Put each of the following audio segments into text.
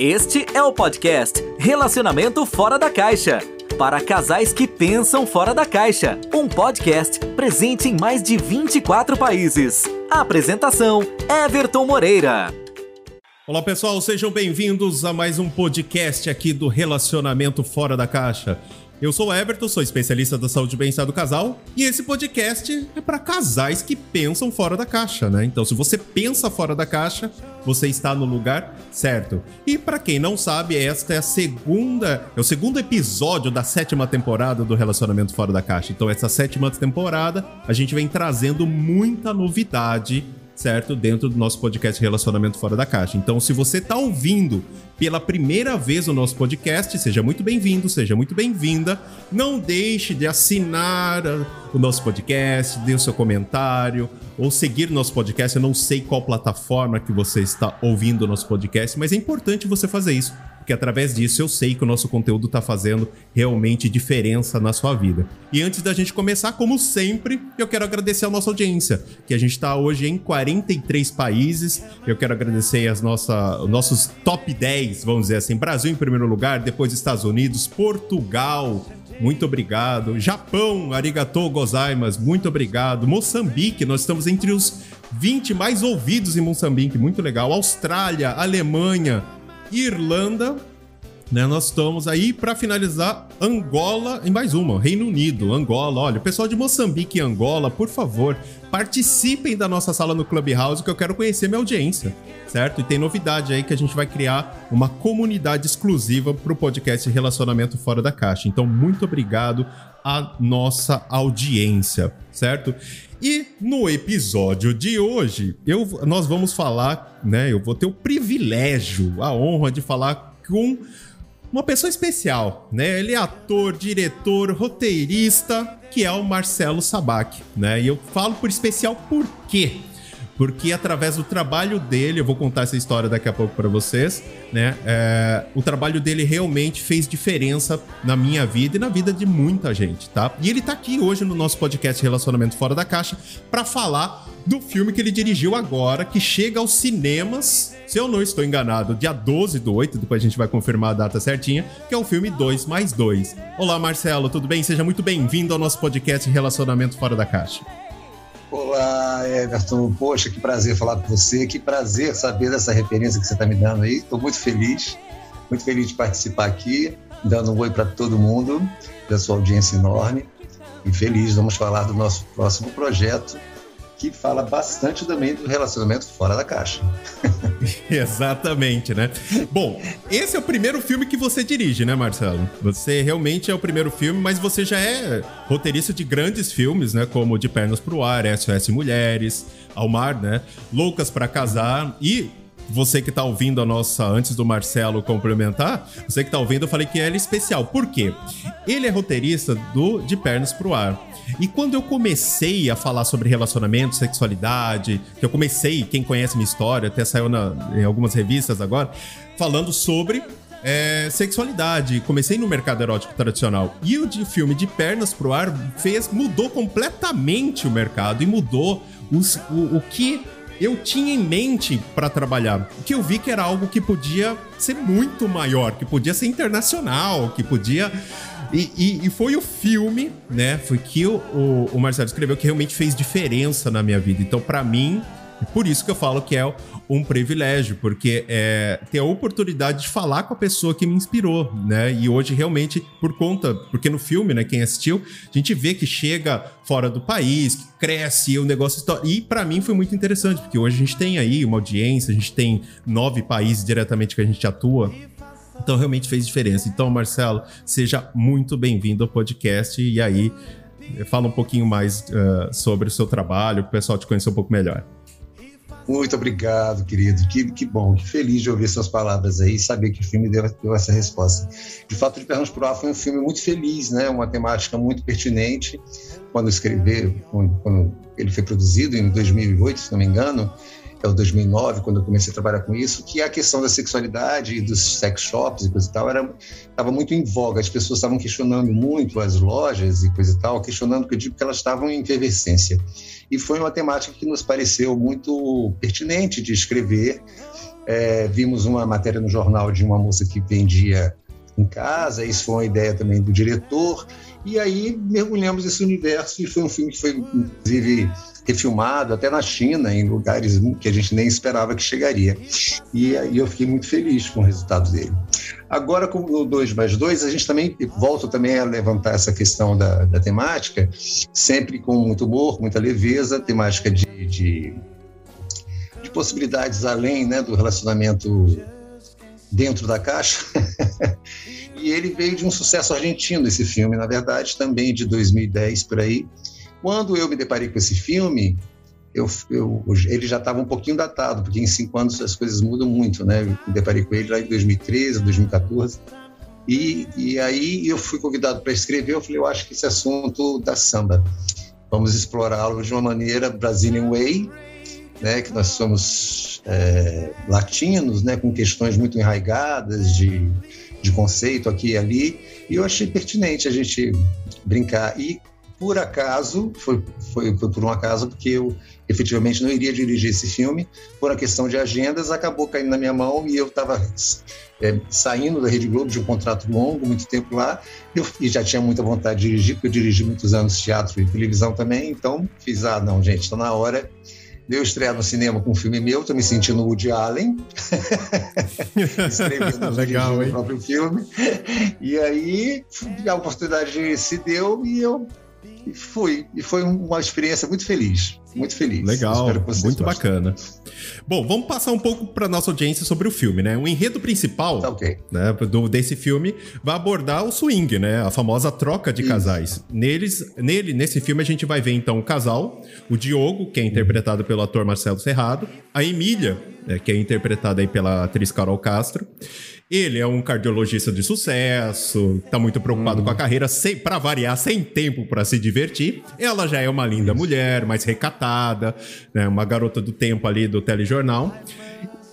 Este é o podcast Relacionamento Fora da Caixa. Para casais que pensam fora da caixa. Um podcast presente em mais de 24 países. Apresentação: Everton Moreira. Olá pessoal, sejam bem-vindos a mais um podcast aqui do Relacionamento Fora da Caixa. Eu sou o Everton, sou especialista da saúde e bem-estar do casal, e esse podcast é para casais que pensam fora da caixa, né? Então, se você pensa fora da caixa, você está no lugar certo. E para quem não sabe, esta é a segunda, é o segundo episódio da sétima temporada do Relacionamento Fora da Caixa. Então, essa sétima temporada, a gente vem trazendo muita novidade certo? Dentro do nosso podcast Relacionamento Fora da Caixa. Então, se você está ouvindo pela primeira vez o nosso podcast, seja muito bem-vindo, seja muito bem-vinda. Não deixe de assinar o nosso podcast, dê o seu comentário ou seguir o nosso podcast. Eu não sei qual plataforma que você está ouvindo o nosso podcast, mas é importante você fazer isso porque através disso eu sei que o nosso conteúdo está fazendo realmente diferença na sua vida. E antes da gente começar, como sempre, eu quero agradecer a nossa audiência, que a gente está hoje em 43 países. Eu quero agradecer as nossa, os nossos top 10, vamos dizer assim, Brasil em primeiro lugar, depois Estados Unidos, Portugal, muito obrigado. Japão, arigatou gozaimas, muito obrigado. Moçambique, nós estamos entre os 20 mais ouvidos em Moçambique, muito legal. Austrália, Alemanha, Irlanda, né, nós estamos aí para finalizar Angola e mais uma, Reino Unido, Angola. Olha, o pessoal de Moçambique e Angola, por favor, participem da nossa sala no Clubhouse que eu quero conhecer minha audiência, certo? E tem novidade aí que a gente vai criar uma comunidade exclusiva para o podcast Relacionamento Fora da Caixa. Então, muito obrigado à nossa audiência, certo? E no episódio de hoje, eu, nós vamos falar, né? Eu vou ter o privilégio, a honra de falar com uma pessoa especial, né? Ele é ator, diretor, roteirista, que é o Marcelo Sabac, né? E eu falo por especial por quê? Porque através do trabalho dele, eu vou contar essa história daqui a pouco para vocês, né? É, o trabalho dele realmente fez diferença na minha vida e na vida de muita gente, tá? E ele tá aqui hoje no nosso podcast Relacionamento Fora da Caixa para falar do filme que ele dirigiu agora, que chega aos cinemas, se eu não estou enganado, dia 12 do 8, depois a gente vai confirmar a data certinha, que é o filme 2 mais 2. Olá, Marcelo, tudo bem? Seja muito bem-vindo ao nosso podcast Relacionamento Fora da Caixa. Olá, Everton. Poxa, que prazer falar com você. Que prazer saber dessa referência que você está me dando aí. Estou muito feliz, muito feliz de participar aqui, dando um oi para todo mundo, da sua audiência enorme. E feliz, vamos falar do nosso próximo projeto, que fala bastante também do relacionamento fora da caixa. Exatamente, né? Bom, esse é o primeiro filme que você dirige, né, Marcelo? Você realmente é o primeiro filme, mas você já é roteirista de grandes filmes, né? Como De Pernas pro Ar, SOS Mulheres, Ao Mar, né? Loucas para Casar e você que tá ouvindo a nossa, antes do Marcelo complementar, você que tá ouvindo, eu falei que ele é especial. Por quê? Ele é roteirista do De Pernas pro Ar. E quando eu comecei a falar sobre relacionamento, sexualidade, que eu comecei, quem conhece minha história, até saiu na, em algumas revistas agora, falando sobre é, sexualidade. Comecei no mercado erótico tradicional. E o de filme de pernas pro ar fez, mudou completamente o mercado e mudou os, o, o que eu tinha em mente para trabalhar. Que eu vi que era algo que podia ser muito maior, que podia ser internacional, que podia e, e, e, foi o filme, né? Foi que o, o, o, Marcelo escreveu que realmente fez diferença na minha vida. Então, para mim, é por isso que eu falo que é um privilégio, porque é ter a oportunidade de falar com a pessoa que me inspirou, né? E hoje realmente, por conta, porque no filme, né, quem assistiu, a gente vê que chega fora do país, que cresce, o negócio. E para mim foi muito interessante, porque hoje a gente tem aí uma audiência, a gente tem nove países diretamente que a gente atua. Então realmente fez diferença. Então, Marcelo, seja muito bem-vindo ao podcast e aí fala um pouquinho mais uh, sobre o seu trabalho, para o pessoal te conhecer um pouco melhor. Muito obrigado, querido. Que, que bom, que feliz de ouvir suas palavras aí e saber que o filme deu, deu essa resposta. De fato, De Pernas por Ar foi um filme muito feliz, né? uma temática muito pertinente. Quando escrever, quando ele foi produzido em 2008, se não me engano, é o 2009, quando eu comecei a trabalhar com isso, que a questão da sexualidade e dos sex shops e coisa e tal estava muito em voga. As pessoas estavam questionando muito as lojas e coisa e tal, questionando, que eu digo que elas estavam em efervescência. E foi uma temática que nos pareceu muito pertinente de escrever, É, vimos uma matéria no jornal de uma moça que vendia em casa, isso foi uma ideia também do diretor. E aí mergulhamos nesse universo e foi um filme que foi, inclusive, refilmado até na China, em lugares que a gente nem esperava que chegaria. E aí eu fiquei muito feliz com o resultado dele. Agora, com o 2 mais 2, a gente também volta também a levantar essa questão da, da temática, sempre com muito humor, muita leveza, temática de, de, de possibilidades além né, do relacionamento dentro da caixa. e ele veio de um sucesso argentino, esse filme, na verdade, também de 2010 por aí. Quando eu me deparei com esse filme, eu, eu, ele já estava um pouquinho datado, porque em cinco anos as coisas mudam muito, né? Eu me deparei com ele lá em 2013, 2014. E, e aí eu fui convidado para escrever, eu falei, eu acho que esse assunto da samba, vamos explorá-lo de uma maneira Brazilian Way, né, que nós somos é, latinos, né, com questões muito enraigadas de, de conceito aqui e ali, e eu achei pertinente a gente brincar. E por acaso, foi, foi, foi, por um acaso, porque eu efetivamente não iria dirigir esse filme, por uma questão de agendas, acabou caindo na minha mão e eu estava é, saindo da Rede Globo de um contrato longo, muito tempo lá, eu, e já tinha muita vontade de dirigir, porque eu dirigi muitos anos teatro e televisão também, então fiz, ah, não, gente, está na hora Deu estreia no cinema com um filme meu, tô me sentindo Woody Allen. Escrevendo Legal, hein? o próprio filme. E aí a oportunidade se deu e eu fui. E foi uma experiência muito feliz. Muito feliz. Legal, muito gostem. bacana. Bom, vamos passar um pouco para nossa audiência sobre o filme, né? O enredo principal tá okay. né, do, desse filme vai abordar o swing, né? A famosa troca de Isso. casais. Neles, nele, nesse filme, a gente vai ver então o casal, o Diogo, que é interpretado pelo ator Marcelo Serrado, a Emília, né, que é interpretada aí pela atriz Carol Castro. Ele é um cardiologista de sucesso, tá muito preocupado hum. com a carreira, sem, pra variar, sem tempo para se divertir. Ela já é uma linda mulher, mais recatada, né, uma garota do tempo ali do telejornal.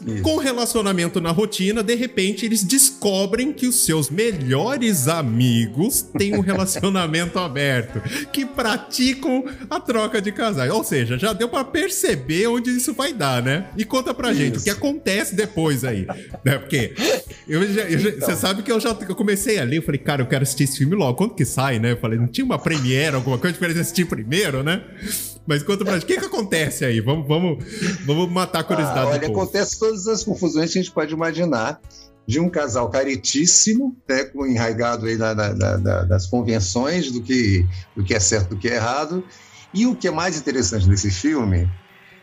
Isso. Com relacionamento na rotina, de repente eles descobrem que os seus melhores amigos têm um relacionamento aberto, que praticam a troca de casais. Ou seja, já deu para perceber onde isso vai dar, né? E conta pra isso. gente o que acontece depois aí, né? Porque eu já, eu já, então. você sabe que eu já eu comecei a ler, eu falei, cara, eu quero assistir esse filme logo. Quando que sai, né? Eu falei, não tinha uma premiere, alguma coisa pra eles assistir primeiro, né? Mas conta pra gente, o que que acontece aí? Vamos, vamos, vamos matar a curiosidade ah, olha, acontece todas as confusões que a gente pode imaginar de um casal caretíssimo, né, enraigado aí na, na, na, nas convenções do que, do que é certo do que é errado. E o que é mais interessante nesse filme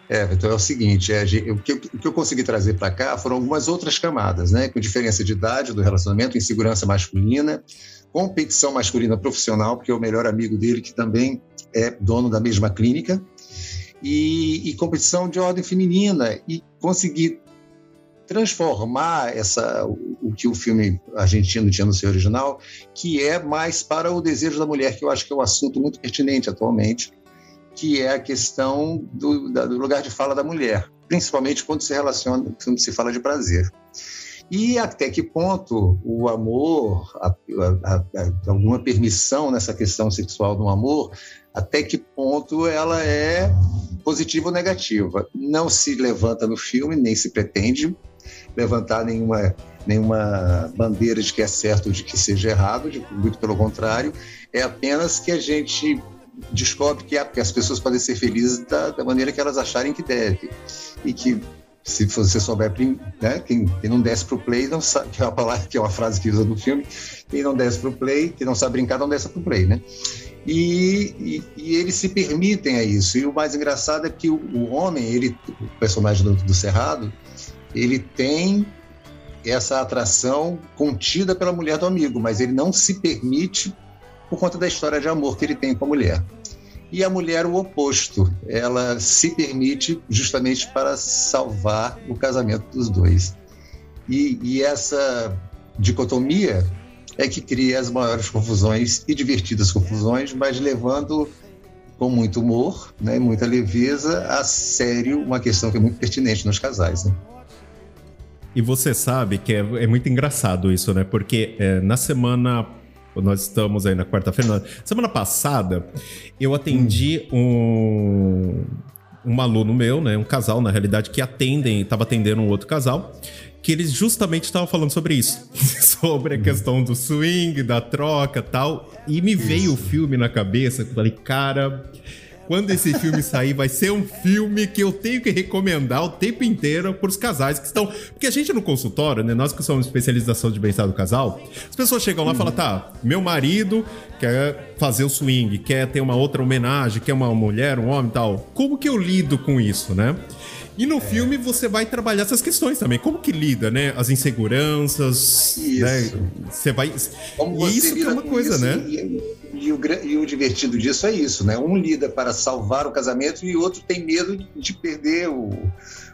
é, então é o seguinte, é, o, que, o que eu consegui trazer para cá foram algumas outras camadas, né, com diferença de idade do relacionamento, insegurança masculina, competição masculina profissional, porque é o melhor amigo dele, que também é dono da mesma clínica, e, e competição de ordem feminina, e conseguir transformar essa o, que o filme argentino tinha no seu original, que é mais para o desejo da mulher, que eu acho que é um assunto muito pertinente atualmente, que é a questão do, da, do lugar de fala da mulher, principalmente quando se relaciona, quando se fala de prazer. E até que ponto o amor, a, a, a, alguma permissão nessa questão sexual do amor, até que ponto ela é positiva ou negativa. Não se levanta no filme, nem se pretende levantar nenhuma, nenhuma bandeira de que é certo ou de que seja errado, de, muito pelo contrário, é apenas que a gente descobre que, que as pessoas podem ser felizes da, da maneira que elas acharem que deve. E que se você souber, né, quem, quem não desce pro play não sabe, que é uma palavra, que é uma frase que usa no filme, quem não desce pro play, quem não sabe brincar, não desce pro play, né? E, e, e, eles se permitem a isso. E o mais engraçado é que o, o homem, ele, o personagem do, do Cerrado, ele tem essa atração contida pela mulher do amigo, mas ele não se permite por conta da história de amor que ele tem com a mulher. E a mulher, o oposto, ela se permite justamente para salvar o casamento dos dois. E, e essa dicotomia é que cria as maiores confusões e divertidas confusões, mas levando com muito humor, né, muita leveza, a sério uma questão que é muito pertinente nos casais. Né? E você sabe que é, é muito engraçado isso, né? Porque é, na semana nós estamos aí na quarta-feira. Semana passada, eu atendi um, um aluno meu, né? Um casal, na realidade, que atendem, estava atendendo um outro casal que eles justamente estavam falando sobre isso. sobre a questão do swing, da troca tal. E me isso. veio o filme na cabeça. Falei, cara, quando esse filme sair, vai ser um filme que eu tenho que recomendar o tempo inteiro para os casais que estão. Porque a gente no consultório, né? Nós que somos especialização de bem-estar do casal, as pessoas chegam lá e falam: tá, meu marido quer fazer o swing, quer ter uma outra homenagem, quer uma mulher, um homem tal. Como que eu lido com isso, né? E no é. filme você vai trabalhar essas questões também. Como que lida, né? As inseguranças. Isso. Né? Você vai. Como você isso que é uma coisa, né? E, e, o, e o divertido disso é isso, né? Um lida para salvar o casamento e o outro tem medo de perder o,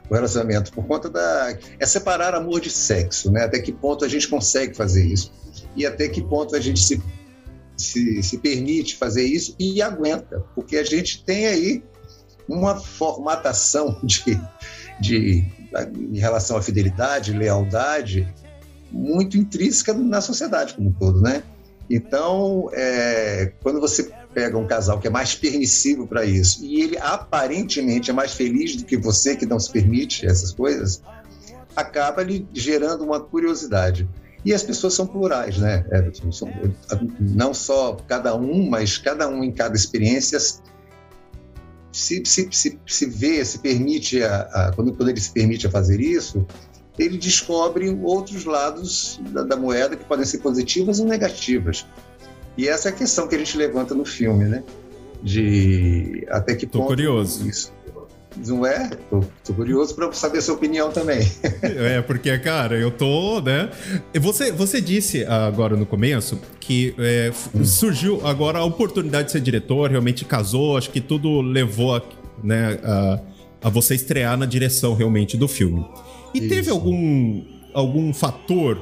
o relacionamento por conta da. É separar amor de sexo, né? Até que ponto a gente consegue fazer isso e até que ponto a gente se, se, se permite fazer isso e aguenta, porque a gente tem aí uma formatação de, de, em relação à fidelidade, lealdade, muito intrínseca na sociedade como um todo, né? Então, é, quando você pega um casal que é mais permissivo para isso e ele aparentemente é mais feliz do que você que não se permite essas coisas, acaba lhe gerando uma curiosidade. E as pessoas são plurais, né? São, não só cada um, mas cada um em cada experiência se, se, se, se vê, se permite, a, a, quando, quando ele se permite a fazer isso, ele descobre outros lados da, da, moeda que podem ser positivas ou negativas. E essa é a questão que a gente levanta no filme, né? De até que Tô ponto curioso. isso não é? Tô, tô curioso para saber a sua opinião também. é, porque, cara, eu tô, né? Você, você disse agora no começo que é, surgiu agora a oportunidade de ser diretor, realmente casou, acho que tudo levou a, né, a, a você estrear na direção realmente do filme. E Isso. teve algum, algum fator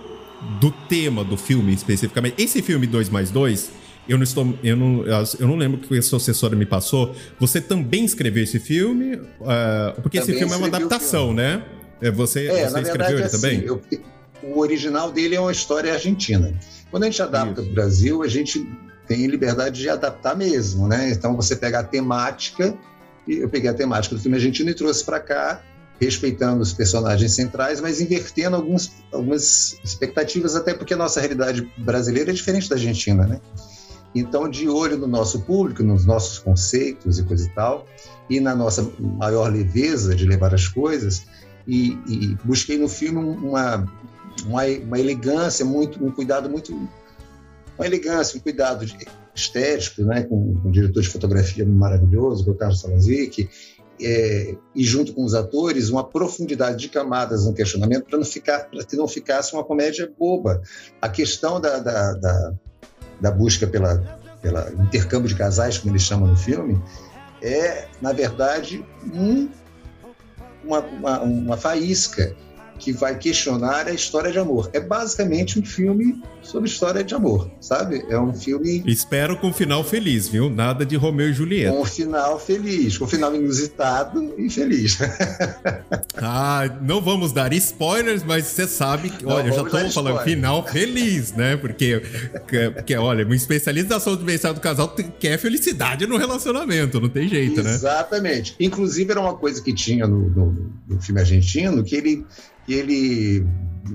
do tema do filme especificamente? Esse filme 2 mais 2 eu não estou. Eu não, eu não lembro que a assessora me passou. Você também escreveu esse filme? Uh, porque também esse filme é uma adaptação, né? É, você, é, você escreveu verdade, ele assim, também? Eu, o original dele é uma história argentina. Quando a gente adapta para o Brasil, a gente tem liberdade de adaptar mesmo, né? Então você pega a temática, eu peguei a temática do filme argentino e trouxe para cá, respeitando os personagens centrais, mas invertendo alguns, algumas expectativas, até porque a nossa realidade brasileira é diferente da Argentina, né? Então, de olho no nosso público, nos nossos conceitos e coisa e tal, e na nossa maior leveza de levar as coisas, e, e busquei no filme uma, uma, uma, elegância, muito, um cuidado muito. Uma elegância, um cuidado estético, né, com, com um diretor de fotografia maravilhoso, é o Carlos Salazic, é, e junto com os atores, uma profundidade de camadas no questionamento para não ficar, para que não ficasse uma comédia boba. A questão da, da, da da busca pela, pela intercâmbio de casais, como eles chamam no filme, é, na verdade, um, uma, uma, uma faísca que vai questionar a história de amor. É basicamente um filme sobre história de amor, sabe? É um filme. Espero com um final feliz, viu? Nada de Romeu e Julieta. Com um final feliz, com um final inusitado e feliz. ah, não vamos dar spoilers, mas você sabe que, olha, eu já estou falando final feliz, né? Porque, porque olha, uma especialização de bem-estar do casal quer felicidade no relacionamento, não tem jeito, Exatamente. né? Exatamente. Inclusive, era uma coisa que tinha no, no, no filme argentino, que ele e ele,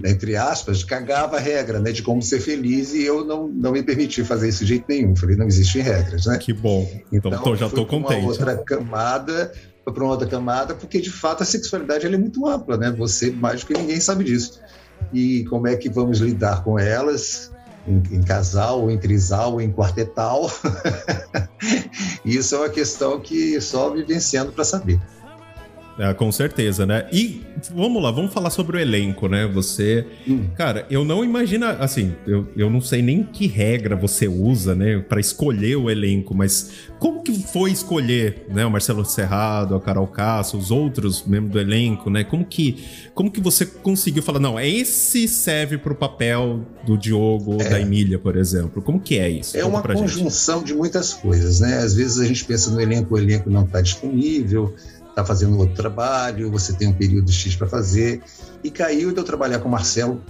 entre aspas, cagava a regra né, de como ser feliz e eu não, não me permiti fazer isso de jeito nenhum. Falei, não existem regras, né? Que bom. Então, então já estou contente. Uma outra camada, para uma outra camada, porque de fato a sexualidade é muito ampla, né? Você mais do que ninguém sabe disso. E como é que vamos lidar com elas? Em, em, casal, ou em trisal, ou em quartetal. Isso é uma questão que só vivenciando para saber. É, com certeza, né? E vamos lá, vamos falar sobre o elenco, né? Você. Hum. Cara, eu não imagino. Assim, eu, eu não sei nem que regra você usa, né? para escolher o elenco, mas como que foi escolher, né? O Marcelo Serrado, a Carol Castro, os outros membros do elenco, né? Como que, como que você conseguiu falar, não, esse serve pro papel do Diogo ou é. da Emília, por exemplo? Como que é isso? É Conta uma conjunção gente. de muitas coisas, né? Às vezes a gente pensa no elenco, o elenco não está disponível está fazendo outro trabalho, você tem um período X para fazer. E caiu de eu trabalhar com o Marcelo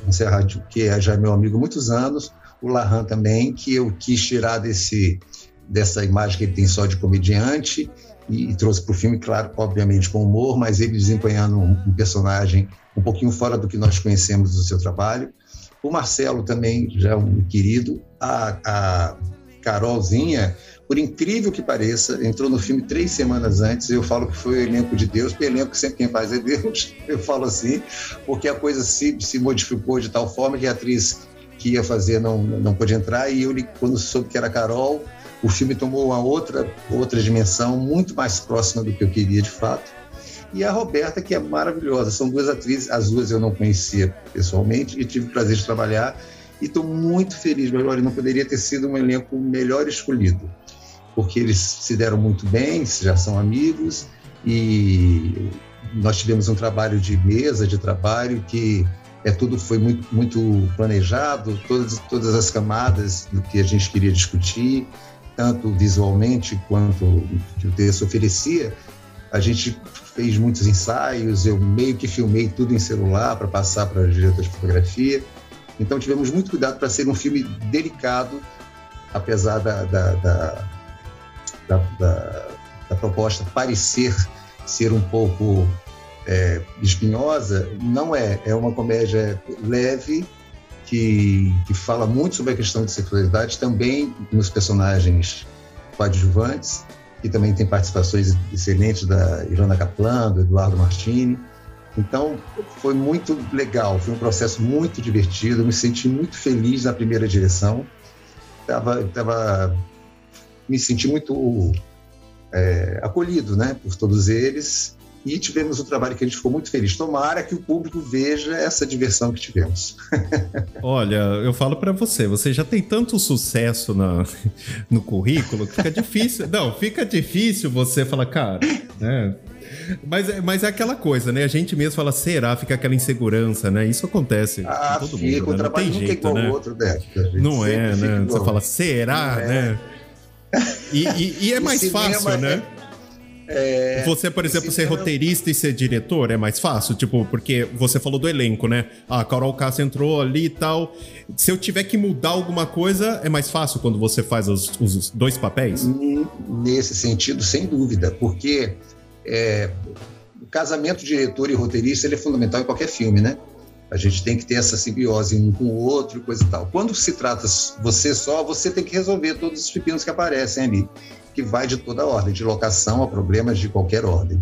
que é já meu amigo há muitos anos, o Larran também, que eu quis tirar desse, dessa imagem que ele tem só de comediante e, e trouxe para o filme, claro, obviamente com humor, mas ele desempenhando um, um, personagem um pouquinho fora do que nós conhecemos do seu trabalho. O Marcelo também já é um querido. A, a Carolzinha, por incrível que pareça, entrou no filme três semanas antes. Eu falo que foi o elenco de Deus, porque elenco sempre quem faz é Deus. Eu falo assim, porque a coisa se, se modificou de tal forma que a atriz que ia fazer não, não pôde entrar. E eu, quando soube que era Carol, o filme tomou uma outra, outra dimensão, muito mais próxima do que eu queria de fato. E a Roberta, que é maravilhosa. São duas atrizes, as duas eu não conhecia pessoalmente e tive o prazer de trabalhar. E estou muito feliz, mas olha, não poderia ter sido um elenco melhor escolhido, porque eles se deram muito bem, já são amigos, e nós tivemos um trabalho de mesa, de trabalho, que é tudo foi muito, muito planejado, todas, todas as camadas do que a gente queria discutir, tanto visualmente quanto que o texto oferecia. A gente fez muitos ensaios, eu meio que filmei tudo em celular para passar para o diretor de fotografia. Então tivemos muito cuidado para ser um filme delicado, apesar da, da, da, da, da proposta parecer ser um pouco é, espinhosa, não é. É uma comédia leve, que, que fala muito sobre a questão de sexualidade, também nos personagens coadjuvantes, que também tem participações excelentes da Ivana Kaplan, do Eduardo Martini. Então, foi muito legal, foi um processo muito divertido, eu me senti muito feliz na primeira direção. Tava, tava, me senti muito é, acolhido né, por todos eles e tivemos um trabalho que a gente ficou muito feliz. Tomara que o público veja essa diversão que tivemos. Olha, eu falo para você, você já tem tanto sucesso na, no currículo que fica difícil. Não, fica difícil você falar, cara, né? Mas, é, mas é aquela coisa, né? A gente mesmo fala, será? Fica aquela insegurança, né? Isso acontece ah, com todo fica, mundo. Né? Não tem jeito, é né? Outro, né? Não é, né? Você fala, será, é. né? E, e, e é mais fácil, né? É é, você, por exemplo, ser roteirista e ser diretor é mais fácil? Tipo, porque você falou do elenco, né? Ah, a Carol Castro entrou ali e tal. Se eu tiver que mudar alguma coisa, é mais fácil quando você faz os, os dois papéis? Nesse sentido, sem dúvida, porque é, o casamento diretor e roteirista ele é fundamental em qualquer filme, né? A gente tem que ter essa simbiose um com o outro, coisa e tal. Quando se trata você só, você tem que resolver todos os pepinos que aparecem ali que vai de toda ordem, de locação a problemas de qualquer ordem.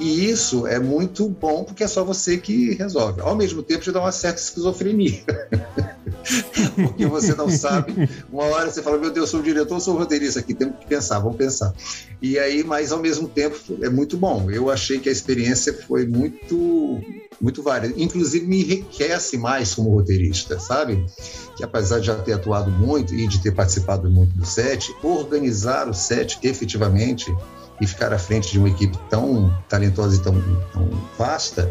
E isso é muito bom porque é só você que resolve. Ao mesmo tempo, te dá uma certa esquizofrenia. porque você não sabe. Uma hora você fala, meu Deus, sou o diretor, sou o roteirista aqui, temos que pensar, vamos pensar. E aí, mas ao mesmo tempo, é muito bom. Eu achei que a experiência foi muito muito várias. Inclusive, me enriquece mais como roteirista, sabe? Que apesar de já ter atuado muito e de ter participado muito do set, organizar o set efetivamente e ficar à frente de uma equipe tão talentosa e tão, tão vasta,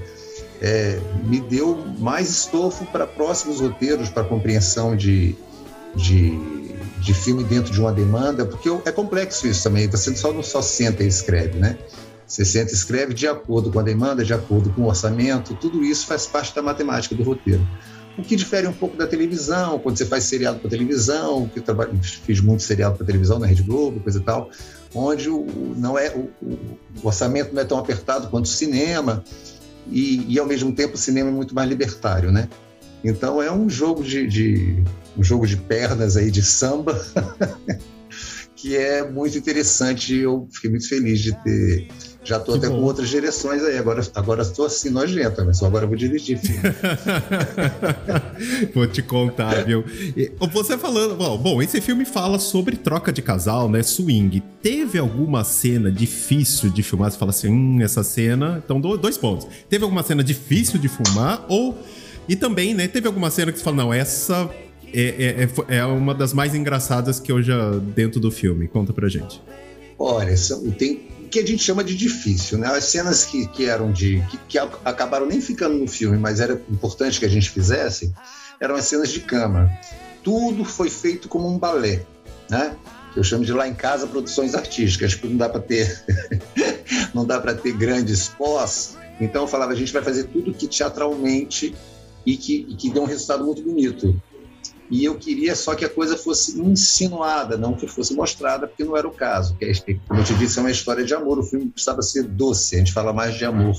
é, me deu mais estofo para próximos roteiros, para compreensão de, de, de filme dentro de uma demanda, porque é complexo isso também, você só não só senta e escreve, né? Você senta e escreve de acordo com a demanda, de acordo com o orçamento, tudo isso faz parte da matemática do roteiro. O que difere um pouco da televisão, quando você faz seriado para televisão, que eu trabalho, fiz muito seriado para televisão na Rede Globo, coisa e tal, onde o, não é, o, o, orçamento não é tão apertado quanto o cinema, e, e, ao mesmo tempo o cinema é muito mais libertário, né? Então é um jogo de, de um jogo de pernas aí de samba que é muito interessante. Eu fiquei muito feliz de ter já estou até bom. com outras direções aí. Agora agora estou assim nojenta, mas só agora eu vou dirigir. vou te contar, viu? Você falando, bom, bom, esse filme fala sobre troca de casal, né? Swing. Teve alguma cena difícil de filmar? Você fala assim, hum, essa cena. Então, dois pontos. Teve alguma cena difícil de filmar ou e também, né? Teve alguma cena que você fala, não, essa é, é, é uma das mais engraçadas que eu já dentro do filme. Conta pra gente. Olha, tem que a gente chama de difícil, né? As cenas que, que eram de. Que, que, acabaram nem ficando no filme, mas era importante que a gente fizesse, eram as cenas de cama. Tudo foi feito como um balé, né? Eu chamo de lá em casa produções artísticas, porque não dá para ter não dá para ter grandes pós. Então eu falava, a gente vai fazer tudo que teatralmente e que, e que dê um resultado muito bonito. E eu queria só que a coisa fosse insinuada, não que fosse mostrada, porque não era o caso. É, como eu te disse, é uma história de amor. O filme precisava ser doce, a gente fala mais de amor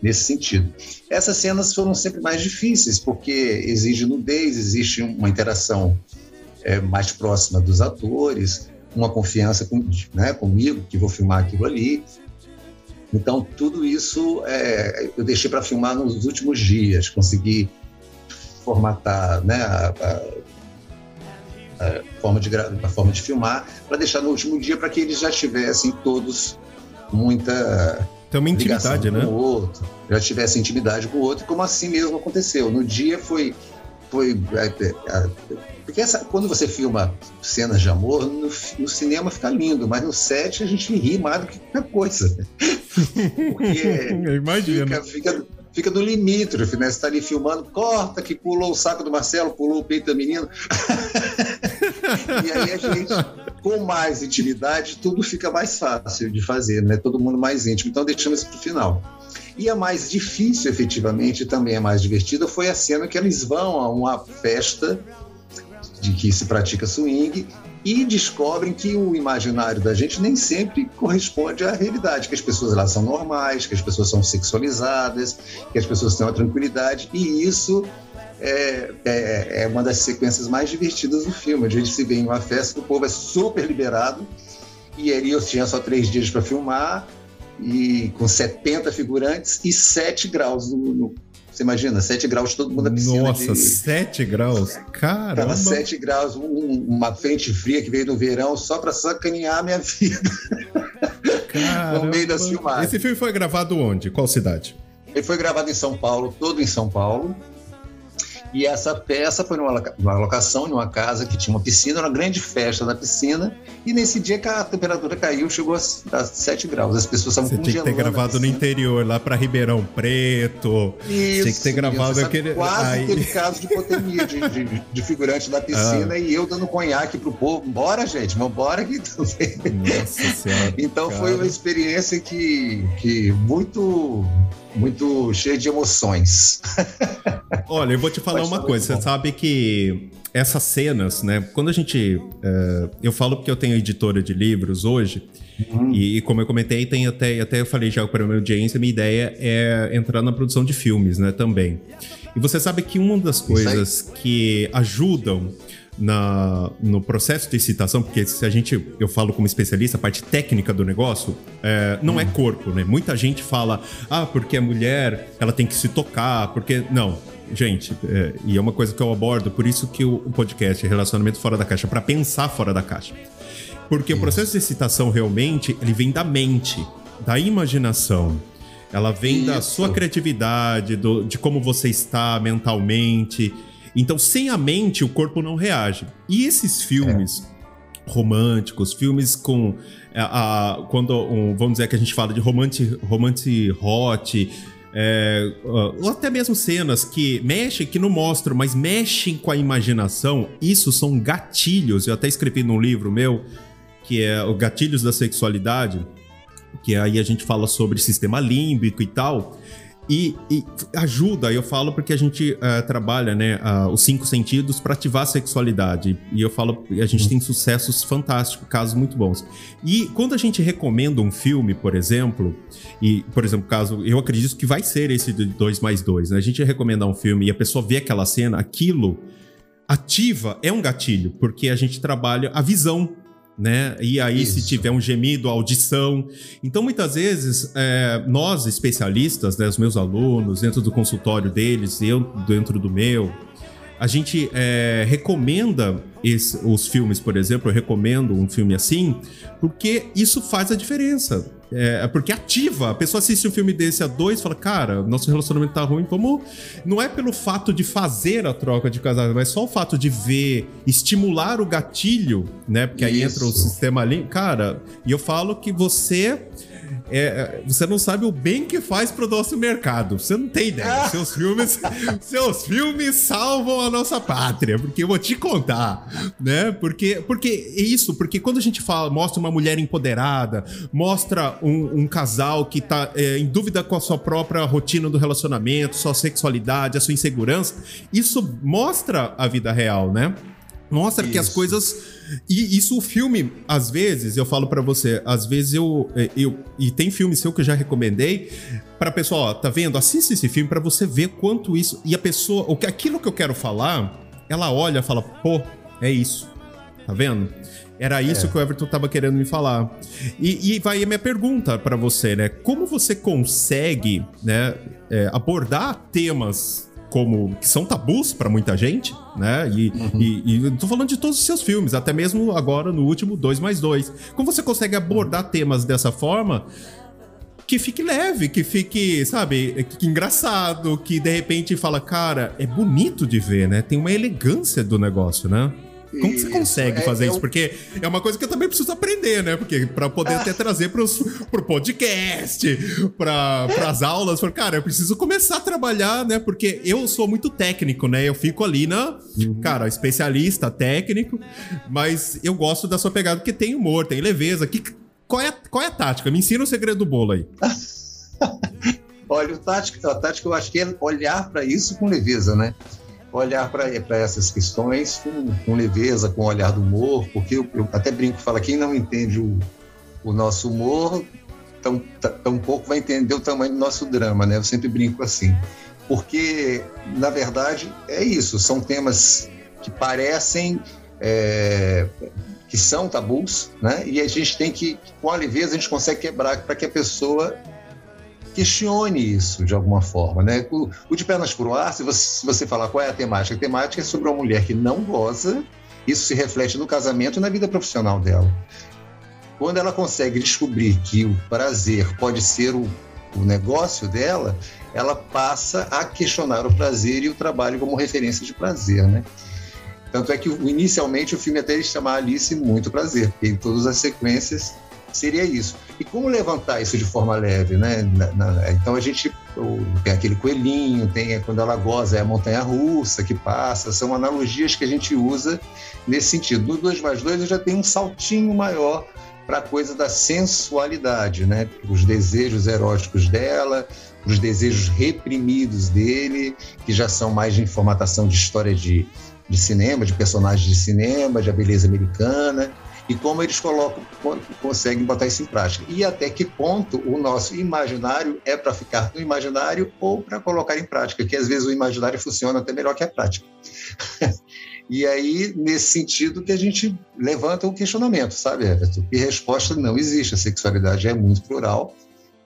nesse sentido. Essas cenas foram sempre mais difíceis, porque exige nudez, existe uma interação é, mais próxima dos atores, uma confiança com, né, comigo, que vou filmar aquilo ali. Então, tudo isso é, eu deixei para filmar nos últimos dias, consegui formatar né, a, a, a forma, de, a forma de filmar, para deixar no último dia para que eles já tivessem todos muita tem uma intimidade, né? Com o outro, já tivessem intimidade com o outro, como assim mesmo aconteceu. No dia foi. foi é, é, porque essa, quando você filma cenas de amor, no, no, cinema fica lindo, mas no set a gente ri mais do que qualquer coisa. Porque Imagina. Fica, fica, fica no limítrofe, né? Você está ali filmando, corta que pulou o saco do Marcelo, pulou o peito da menina. e aí a gente, com mais intimidade, tudo fica mais fácil de fazer, né? Todo mundo mais íntimo. Então deixamos isso para o final. E a mais difícil, efetivamente, também a mais divertida, foi a cena que eles vão a uma festa de que se pratica swing e descobrem que o imaginário da gente nem sempre corresponde à realidade, que as pessoas lá são normais, que as pessoas são sexualizadas, que as pessoas têm uma tranquilidade, e isso é, é, é uma das sequências mais divertidas do filme. A gente se vê em uma festa, o povo é super liberado, e ali eu tinha só três dias para filmar, e com 70 figurantes e 7 graus no, no, você imagina, 7 graus, todo mundo na piscina. Nossa, de... 7 graus? Caramba! Tava 7 graus, um, uma frente fria que veio no verão só para sacanear a minha vida. Caramba. no meio das filmagens. Esse filme foi gravado onde? Qual cidade? Ele foi gravado em São Paulo, todo em São Paulo. E essa peça foi numa, numa locação, numa casa que tinha uma piscina, uma grande festa na piscina. E nesse dia que a temperatura caiu, chegou a, a 7 graus. As pessoas estavam Você tinha que ter gravado no interior, lá para Ribeirão Preto. Isso, tinha que ter gravado aquele. Quase Aí... teve caso de hipotermia de, de, de, figurante da piscina ah. e eu dando conhaque pro povo. Bora, gente, bora que Nossa Senhora. então cara. foi uma experiência que, que muito muito cheio de emoções. Olha, eu vou te falar Pode uma coisa. Você sabe que essas cenas, né? Quando a gente. Uh, eu falo porque eu tenho editora de livros hoje. Uhum. E, e, como eu comentei, tem até, até eu falei já para a minha audiência, minha ideia é entrar na produção de filmes, né? Também. E você sabe que uma das coisas que ajudam na, no processo de excitação, porque se a gente, eu falo como especialista, a parte técnica do negócio, é, não hum. é corpo, né? Muita gente fala, ah, porque a mulher, ela tem que se tocar, porque. Não. Gente, é, e é uma coisa que eu abordo, por isso que o, o podcast é Relacionamento Fora da Caixa, para pensar fora da caixa. Porque o processo de excitação realmente, ele vem da mente, da imaginação. Ela vem isso. da sua criatividade, do, de como você está mentalmente. Então, sem a mente, o corpo não reage. E esses filmes é. românticos, filmes com. A, é, a, quando, um, vamos dizer que a gente fala de romance, romance hot. É, ou até mesmo cenas que mexem, que não mostram, mas mexem com a imaginação. Isso são gatilhos. Eu até escrevi num livro meu, que é o Gatilhos da Sexualidade, que aí a gente fala sobre sistema límbico e tal. E, e, ajuda, eu falo porque a gente uh, trabalha né, uh, os cinco sentidos para ativar a sexualidade. E eu falo, a gente uhum. tem sucessos fantásticos, casos muito bons. E quando a gente recomenda um filme, por exemplo, e, por exemplo, caso eu acredito que vai ser esse de 2 mais 2, né? A gente recomenda um filme e a pessoa vê aquela cena, aquilo ativa, é um gatilho, porque a gente trabalha a visão né? E aí, Isso. se tiver um gemido, audição. Então, muitas vezes, é, nós especialistas, né, os meus alunos, dentro do consultório deles, eu dentro do meu, a gente é, recomenda esse, os filmes, por exemplo, eu recomendo um filme assim, porque isso faz a diferença. É, é, porque ativa. A pessoa assiste um filme desse a dois e fala, cara, nosso relacionamento tá ruim, vamos. Não é pelo fato de fazer a troca de casais, mas só o fato de ver, estimular o gatilho, né? Porque aí Isso. entra o sistema ali. Cara, e eu falo que você é, é, você não sabe o bem que faz pro nosso mercado. Você não tem ideia. Seus filmes, seus filmes salvam a nossa pátria, porque eu vou te contar, né? Porque, porque é isso, porque quando a gente fala, mostra uma mulher empoderada, mostra mostra um, um casal que tá é, em dúvida com a sua própria rotina do relacionamento, sua sexualidade, a sua insegurança, isso mostra a vida real, né? Mostra isso. que as coisas. E isso o filme, às vezes, eu falo para você, às vezes eu, é, eu. E tem filme seu que eu já recomendei. Pra pessoa, ó, tá vendo? Assista esse filme para você ver quanto isso. E a pessoa. O que, aquilo que eu quero falar, ela olha e fala, pô, é isso. Tá vendo? Era isso é. que o Everton tava querendo me falar. E, e vai a minha pergunta para você, né? Como você consegue, né, é, abordar temas como que são tabus para muita gente, né? E, uhum. e, e tô falando de todos os seus filmes, até mesmo agora no último 2 mais 2. Como você consegue abordar temas dessa forma que fique leve, que fique, sabe, que engraçado, que de repente fala, cara, é bonito de ver, né? Tem uma elegância do negócio, né? Como que você consegue fazer é, isso? Porque é uma coisa que eu também preciso aprender, né? Porque para poder até trazer pros, pro podcast, para as aulas, for, cara, eu preciso começar a trabalhar, né? Porque eu sou muito técnico, né? Eu fico ali na, uhum. cara, especialista, técnico, mas eu gosto da sua pegada porque tem humor, tem leveza. Que, qual, é, qual é a tática? Me ensina o segredo do bolo aí. Olha, o tática, a tática eu acho que é olhar para isso com leveza, né? Olhar para essas questões com, com, leveza, com o olhar do humor, porque eu, eu até brinco, fala quem não entende o, o nosso humor, tão, tão pouco vai entender o tamanho do nosso drama, né? Eu sempre brinco assim. Porque, na verdade, é isso, são temas que parecem é, que são tabus, né? E a gente tem que, com a leveza, a gente consegue quebrar para que a pessoa questione isso de alguma forma, né? O, o de pernas pro ar, se você, se você falar qual é a temática, a temática é sobre uma mulher que não goza, isso se reflete no casamento e na vida profissional dela. Quando ela consegue descobrir que o prazer pode ser o, o negócio dela, ela passa a questionar o prazer e o trabalho como referência de prazer, né? Tanto é que inicialmente o filme até chama Alice muito prazer, porque em todas as sequências seria isso. E como levantar isso de forma leve, né? Na, na, então a gente tem aquele coelhinho, tem quando ela goza é a montanha russa que passa, são analogias que a gente usa nesse sentido. No 2 mais 2 eu já tenho um saltinho maior para a coisa da sensualidade, né? Os desejos eróticos dela, os desejos reprimidos dele, que já são mais de informatação de história de, de cinema, de personagens de cinema, de a beleza americana e como eles colocam, conseguem botar isso em prática. E até que ponto o nosso imaginário é para ficar no imaginário ou para colocar em prática, que às vezes o imaginário funciona até melhor que a prática. e aí, nesse sentido, que a gente levanta o questionamento, sabe, Everton? E resposta não existe. A sexualidade é muito plural,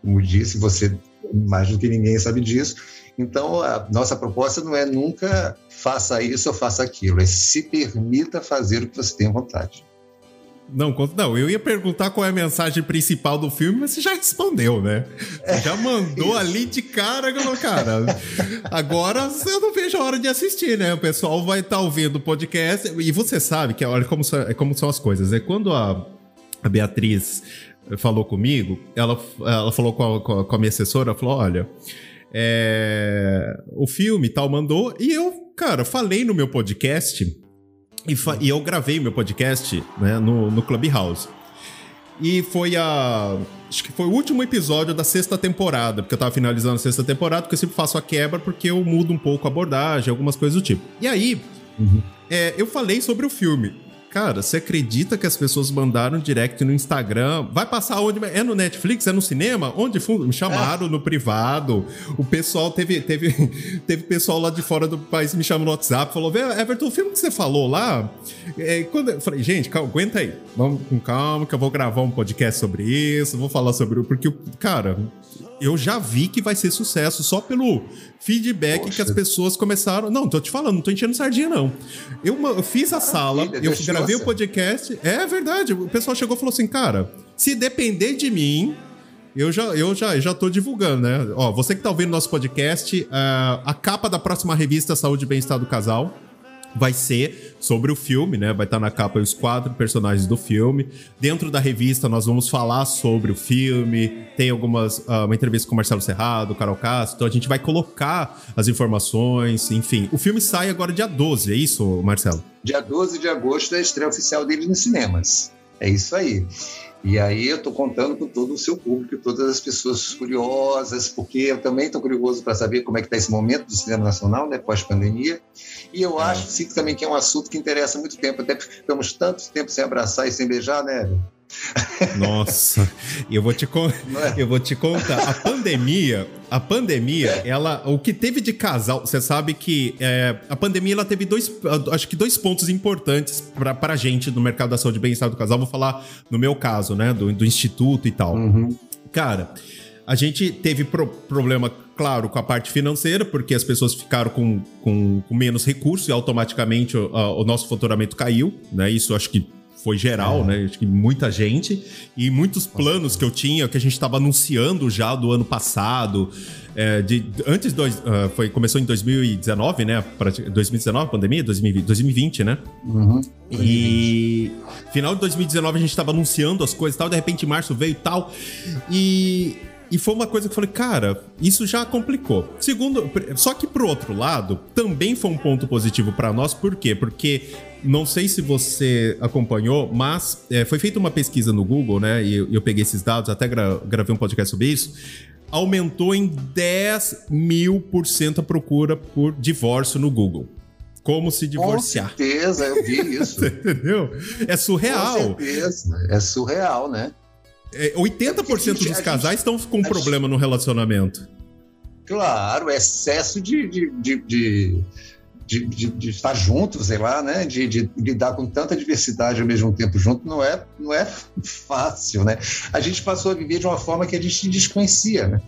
como disse, você mais do que ninguém sabe disso. Então, a nossa proposta não é nunca faça isso ou faça aquilo, é se permita fazer o que você tem vontade. Não, não, eu ia perguntar qual é a mensagem principal do filme, mas você já respondeu, né? Você já mandou ali de cara, cara. Agora eu não vejo a hora de assistir, né? O pessoal vai estar tá ouvindo o podcast. E você sabe que olha como, são, como são as coisas. É quando a, a Beatriz falou comigo, ela, ela falou com a, com a minha assessora, falou: olha. É, o filme tal mandou, e eu, cara, falei no meu podcast e, e, eu gravei meu podcast né, no, no Clubhouse. E foi a. Acho que foi o último episódio da sexta temporada, porque eu tava finalizando a sexta temporada, porque eu sempre faço a quebra, porque eu mudo um pouco a abordagem, algumas coisas do tipo. E aí, uhum. é, eu falei sobre o filme. Cara, você acredita que as pessoas mandaram direct no Instagram? Vai passar onde? É no Netflix? É no cinema? Onde me chamaram no privado? O pessoal teve, teve, teve pessoal lá de fora do país me chamando no WhatsApp, falou: Everton, o filme que você falou lá. É, quando eu falei, gente, calma, aguenta aí. Vamos com calma, que eu vou gravar um podcast sobre isso, vou falar sobre. Porque, cara, eu já vi que vai ser sucesso só pelo feedback Poxa. que as pessoas começaram. Não, tô te falando, não tô enchendo sardinha, não. Eu, eu fiz a sala, eu gravei o podcast. É verdade, o pessoal chegou e falou assim, cara, se depender de mim, eu já, eu já, já tô divulgando, né? Ó, você que tá ouvindo nosso podcast, uh, a capa da próxima revista Saúde e Bem-Estar do Casal vai ser sobre o filme, né? Vai estar na capa os quatro personagens do filme. Dentro da revista nós vamos falar sobre o filme. Tem algumas uh, uma entrevista com o Marcelo Serrado, Carol Castro. Então a gente vai colocar as informações, enfim. O filme sai agora dia 12, é isso, Marcelo? Dia 12 de agosto é a estreia oficial dele nos cinemas. É isso aí. E aí eu estou contando com todo o seu público, todas as pessoas curiosas, porque eu também estou curioso para saber como é que está esse momento do cinema nacional, né, pós-pandemia. E eu é. acho sim, também que é um assunto que interessa muito tempo, até porque ficamos tanto tempo sem abraçar e sem beijar, né? Nossa, eu vou te é? eu vou te contar. A pandemia, a pandemia, ela, o que teve de casal, você sabe que é, a pandemia ela teve dois, acho que dois pontos importantes para a gente no mercado da saúde e bem-estar do casal. Vou falar no meu caso, né, do, do instituto e tal. Uhum. Cara, a gente teve pro, problema, claro, com a parte financeira, porque as pessoas ficaram com, com, com menos recursos e automaticamente o, a, o nosso faturamento caiu, né? Isso acho que foi geral, é. né? Acho que muita gente. E muitos planos que eu tinha, que a gente estava anunciando já do ano passado. É, de, antes, dois, uh, foi, começou em 2019, né? 2019, pandemia? 2020, 2020 né? Uhum. E final de 2019 a gente estava anunciando as coisas e tal. De repente, março veio e tal. E e foi uma coisa que eu falei, cara, isso já complicou. Segundo, só que pro outro lado, também foi um ponto positivo para nós, por quê? Porque não sei se você acompanhou, mas é, foi feita uma pesquisa no Google, né? E eu, eu peguei esses dados, até gra gravei um podcast sobre isso. Aumentou em 10 mil por cento a procura por divórcio no Google como se divorciar. Com certeza, eu vi isso. Entendeu? É surreal. Com certeza, é surreal, né? É, 80% dos casais estão com problema no relacionamento. Claro, excesso de, de, de, de de, de, de, estar junto, sei lá, né? De, de, lidar com tanta diversidade ao mesmo tempo junto não é, não é fácil, né? A gente passou a viver de uma forma que a gente desconhecia, né?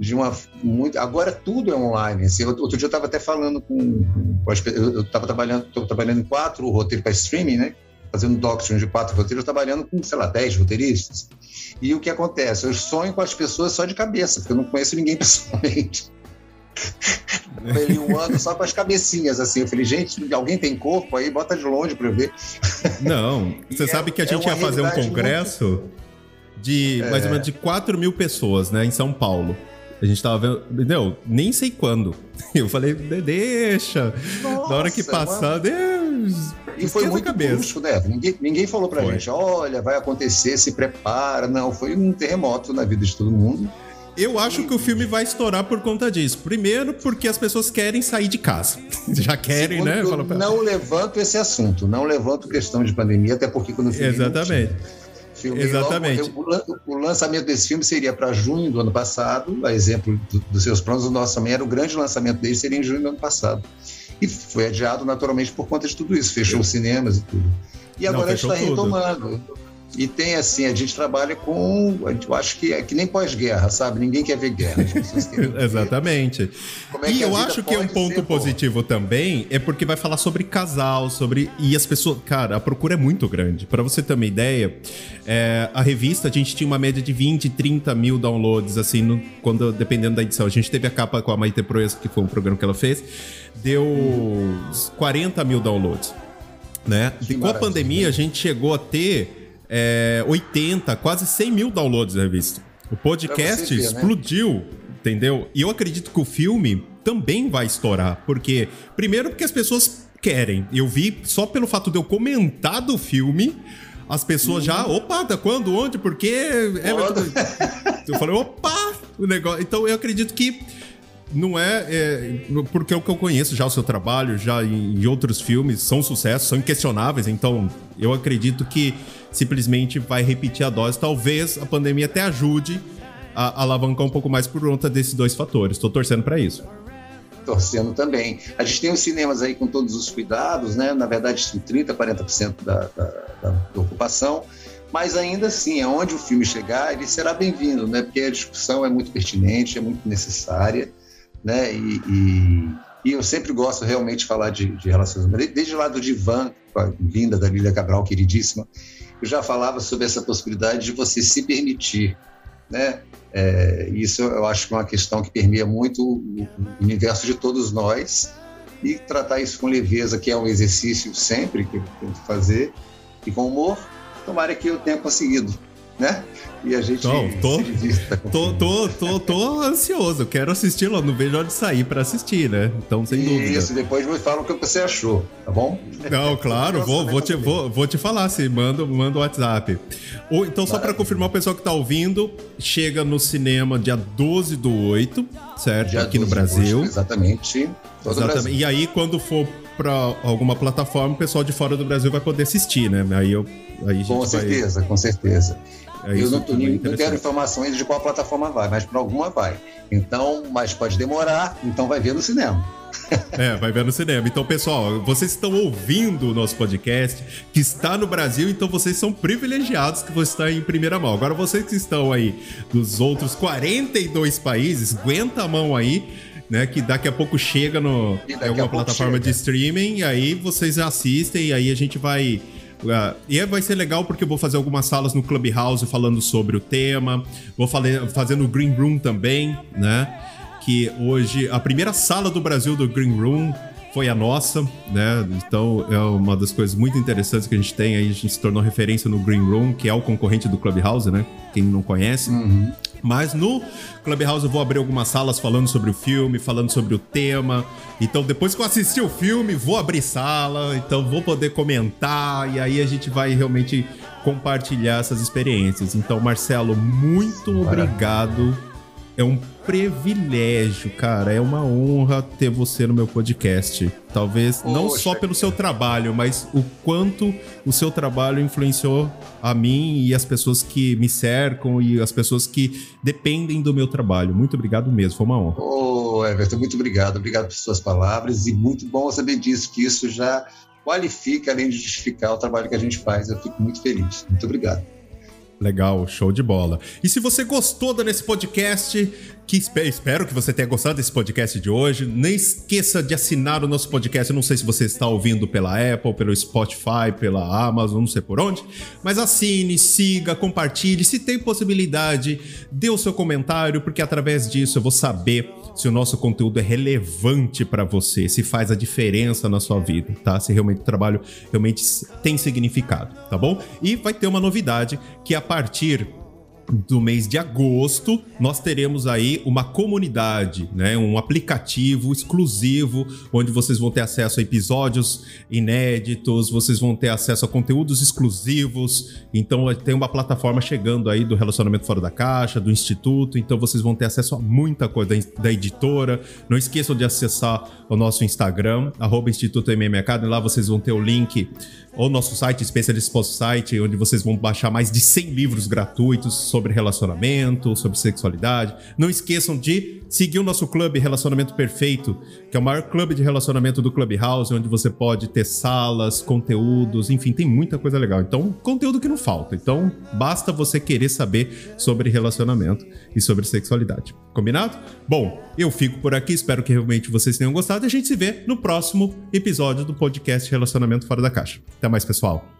De uma muito, agora tudo é online. Assim, outro dia eu estava até falando com, com eu estava trabalhando, trabalhando em quatro roteiros para streaming, né? Fazendo doctrine de quatro roteiros, trabalhando com, sei lá, dez roteiristas. E o que acontece? Eu sonho com as pessoas só de cabeça, porque eu não conheço ninguém pessoalmente. Ele um ano só com as cabecinhas, assim. Eu falei, gente, alguém tem corpo aí? Bota de longe para eu ver. Não, você sabe é, que a gente é ia fazer um congresso muito... de mais ou menos de 4 mil pessoas, né, em São Paulo. A gente tava vendo, entendeu? Nem sei quando. Eu falei, deixa. Nossa, Na hora que passar, Deus. E foi muito cabeça. brusco, né? Ninguém, ninguém falou pra foi. gente, olha, vai acontecer, se prepara. Não, foi um terremoto na vida de todo mundo. Eu acho que o filme vai estourar por conta disso. Primeiro, porque as pessoas querem sair de casa. Já querem, Segundo, né? Eu não levanto esse assunto, não levanto questão de pandemia, até porque quando o filme. Exatamente. Exatamente. Logo, o, lançamento desse filme seria para junho do ano passado, a exemplo do, dos seus planos, o nosso também era o grande lançamento dele, seria em junho do ano passado. E foi adiado naturalmente por conta de tudo isso, fechou os cinemas e tudo. E agora Não, a gente está retomando. E tem assim, a gente trabalha com. Eu acho que é que nem pós-guerra, sabe? Ninguém quer ver guerra. Exatamente. É e eu acho que é um ponto positivo também, é porque vai falar sobre casal, sobre. E as pessoas. Cara, a procura é muito grande. Para você ter uma ideia, é, a revista a gente tinha uma média de 20, 30 mil downloads, assim, no, quando, dependendo da edição. A gente teve a capa com a Maite Proença, que foi um programa que ela fez, deu 40 mil downloads. Né? E com a pandemia, a gente chegou a ter é, 80, quase 100 mil downloads da revista. O podcast ver, né? explodiu, né? entendeu? E eu acredito que o filme também vai estourar. Porque, primeiro, porque as pessoas querem. Eu vi só pelo fato de eu comentar do filme. As pessoas já, uhum. opa, da quando, onde, por quê? É, eu falei, opa, o negócio. Então eu acredito que não é, é, porque é o que eu conheço já o seu trabalho, já em, em outros filmes, são sucessos, são inquestionáveis, então eu acredito que simplesmente vai repetir a dose. Talvez a pandemia até ajude a, a alavancar um pouco mais por conta desses dois fatores. Estou torcendo para isso. Torcendo também. A gente tem os cinemas aí com todos os cuidados, né? Na verdade, 30%, 40% da, da, da, da ocupação mas ainda assim, aonde o filme chegar, ele será bem-vindo, né? Porque a discussão é muito pertinente, é muito necessária, né? E, e, e eu sempre gosto realmente de falar de, de relacionamento, desde lá do divã, vinda da Lília Cabral, queridíssima, eu já falava sobre essa possibilidade de você se permitir, né? É, isso eu acho que é uma questão que permeia muito o universo de todos nós e tratar isso com leveza, que é um exercício sempre que eu tento fazer, e com humor, tomara que eu tenha conseguido. Né? E a gente não, tô, tô, tô, tô, tô, ansioso, quero assistir lá, não vejo hora de sair para assistir, né? Então, sem Isso, dúvida. Isso, depois me fala o que você achou, tá bom? Não, claro, vou, vou, te, vou, vou te falar, se manda, manda o WhatsApp. Ou, então, só para confirmar o pessoal que tá ouvindo, chega no cinema dia 12 do 8, certo? Dia Aqui no Brasil. 8, exatamente. Exatamente. E aí, quando for para alguma plataforma, o pessoal de fora do Brasil vai poder assistir, né? Aí eu. Aí com certeza, vai... com certeza. É eu não, não quero informações de qual plataforma vai, mas para alguma vai. Então, mas pode demorar, então vai ver no cinema. É, vai ver no cinema. Então, pessoal, vocês estão ouvindo o nosso podcast, que está no Brasil, então vocês são privilegiados que você está em primeira mão. Agora, vocês que estão aí dos outros 42 países, aguenta a mão aí. Né, que daqui a pouco chega no, em alguma plataforma chega. de streaming, e aí vocês assistem, e aí a gente vai Uh, e vai ser legal porque eu vou fazer algumas salas no Clubhouse falando sobre o tema. Vou fazer no Green Room também, né? Que hoje a primeira sala do Brasil do Green Room foi a nossa, né? Então é uma das coisas muito interessantes que a gente tem aí. A gente se tornou referência no Green Room, que é o concorrente do Clubhouse, né? Quem não conhece. Uhum. Mas no Clubhouse eu vou abrir algumas salas falando sobre o filme, falando sobre o tema. Então, depois que eu assistir o filme, vou abrir sala, então vou poder comentar e aí a gente vai realmente compartilhar essas experiências. Então, Marcelo, muito obrigado. É um privilégio, cara. É uma honra ter você no meu podcast. Talvez Poxa, não só pelo seu trabalho, mas o quanto o seu trabalho influenciou a mim e as pessoas que me cercam e as pessoas que dependem do meu trabalho. Muito obrigado mesmo, foi uma honra. Ô, oh, Everton, muito obrigado. Obrigado por suas palavras e muito bom saber disso, que isso já qualifica, além de justificar o trabalho que a gente faz. Eu fico muito feliz. Muito obrigado. Legal, show de bola. E se você gostou desse podcast, que espero que você tenha gostado desse podcast de hoje, nem esqueça de assinar o nosso podcast. Eu não sei se você está ouvindo pela Apple, pelo Spotify, pela Amazon, não sei por onde, mas assine, siga, compartilhe. Se tem possibilidade, dê o seu comentário, porque através disso eu vou saber se o nosso conteúdo é relevante para você, se faz a diferença na sua vida, tá? Se realmente o trabalho realmente tem significado, tá bom? E vai ter uma novidade que a partir do mês de agosto, nós teremos aí uma comunidade, né, um aplicativo exclusivo onde vocês vão ter acesso a episódios inéditos, vocês vão ter acesso a conteúdos exclusivos. Então tem uma plataforma chegando aí do Relacionamento Fora da Caixa, do Instituto, então vocês vão ter acesso a muita coisa da, editora. Não esqueçam de acessar o nosso Instagram, Instituto MM Academy, lá vocês vão ter o link ou nosso site, Specialist Post Site, onde vocês vão baixar mais de 100 livros gratuitos sobre relacionamento, sobre sexualidade. Não esqueçam de seguir o nosso clube Relacionamento Perfeito, que é o maior clube de relacionamento do Clubhouse, onde você pode ter salas, conteúdos, enfim, tem muita coisa legal. Então, conteúdo que não falta. Então, basta você querer saber sobre relacionamento e sobre sexualidade. Combinado? Bom, eu fico por aqui, espero que realmente vocês tenham gostado e a gente se vê no próximo episódio do podcast Relacionamento Fora da Caixa. Até mais, pessoal.